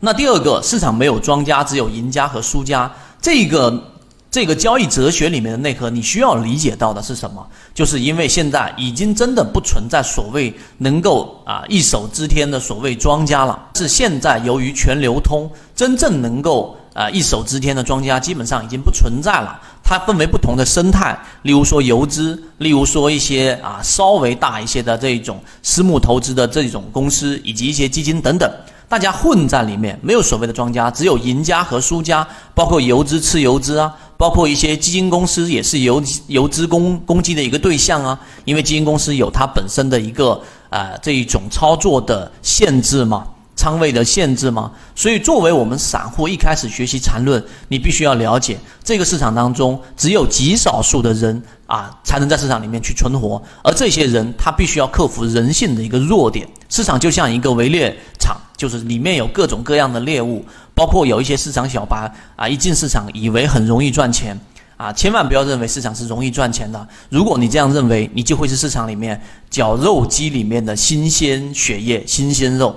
那第二个，市场没有庄家，只有赢家和输家。这个这个交易哲学里面的内核，你需要理解到的是什么？就是因为现在已经真的不存在所谓能够啊一手遮天的所谓庄家了，是现在由于全流通，真正能够啊一手遮天的庄家基本上已经不存在了。它分为不同的生态，例如说游资，例如说一些啊稍微大一些的这一种私募投资的这种公司，以及一些基金等等。大家混在里面，没有所谓的庄家，只有赢家和输家，包括游资吃游资啊，包括一些基金公司也是游游资攻攻击的一个对象啊，因为基金公司有它本身的一个呃这一种操作的限制嘛。仓位的限制吗？所以，作为我们散户一开始学习缠论，你必须要了解这个市场当中只有极少数的人啊，才能在市场里面去存活，而这些人他必须要克服人性的一个弱点。市场就像一个围猎场，就是里面有各种各样的猎物，包括有一些市场小白啊，一进市场以为很容易赚钱啊，千万不要认为市场是容易赚钱的。如果你这样认为，你就会是市场里面绞肉机里面的新鲜血液、新鲜肉。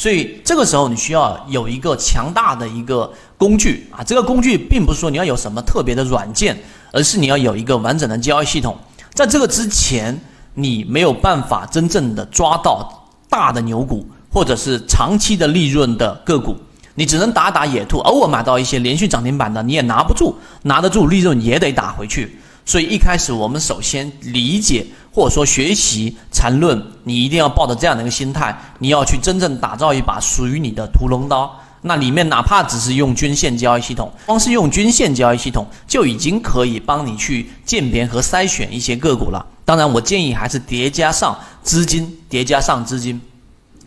所以这个时候你需要有一个强大的一个工具啊，这个工具并不是说你要有什么特别的软件，而是你要有一个完整的交易系统。在这个之前，你没有办法真正的抓到大的牛股或者是长期的利润的个股，你只能打打野兔，偶尔买到一些连续涨停板的，你也拿不住，拿得住利润也得打回去。所以一开始我们首先理解或者说学习缠论，你一定要抱着这样的一个心态，你要去真正打造一把属于你的屠龙刀。那里面哪怕只是用均线交易系统，光是用均线交易系统就已经可以帮你去鉴别和筛选一些个股了。当然，我建议还是叠加上资金，叠加上资金。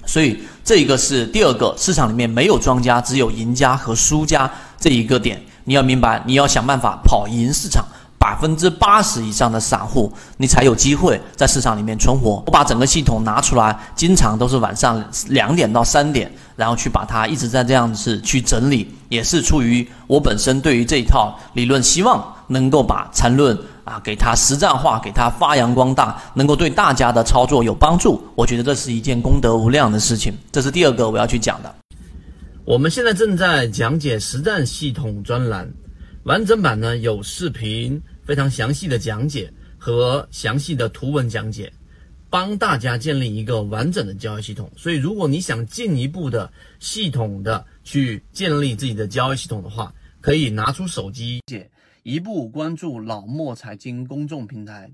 所以这一个是第二个，市场里面没有庄家，只有赢家和输家这一个点，你要明白，你要想办法跑赢市场。百分之八十以上的散户，你才有机会在市场里面存活。我把整个系统拿出来，经常都是晚上两点到三点，然后去把它一直在这样子去整理，也是出于我本身对于这一套理论，希望能够把缠论啊给它实战化，给它发扬光大，能够对大家的操作有帮助。我觉得这是一件功德无量的事情。这是第二个我要去讲的。我们现在正在讲解实战系统专栏，完整版呢有视频。非常详细的讲解和详细的图文讲解，帮大家建立一个完整的交易系统。所以，如果你想进一步的系统的去建立自己的交易系统的话，可以拿出手机，一步关注老莫财经公众平台。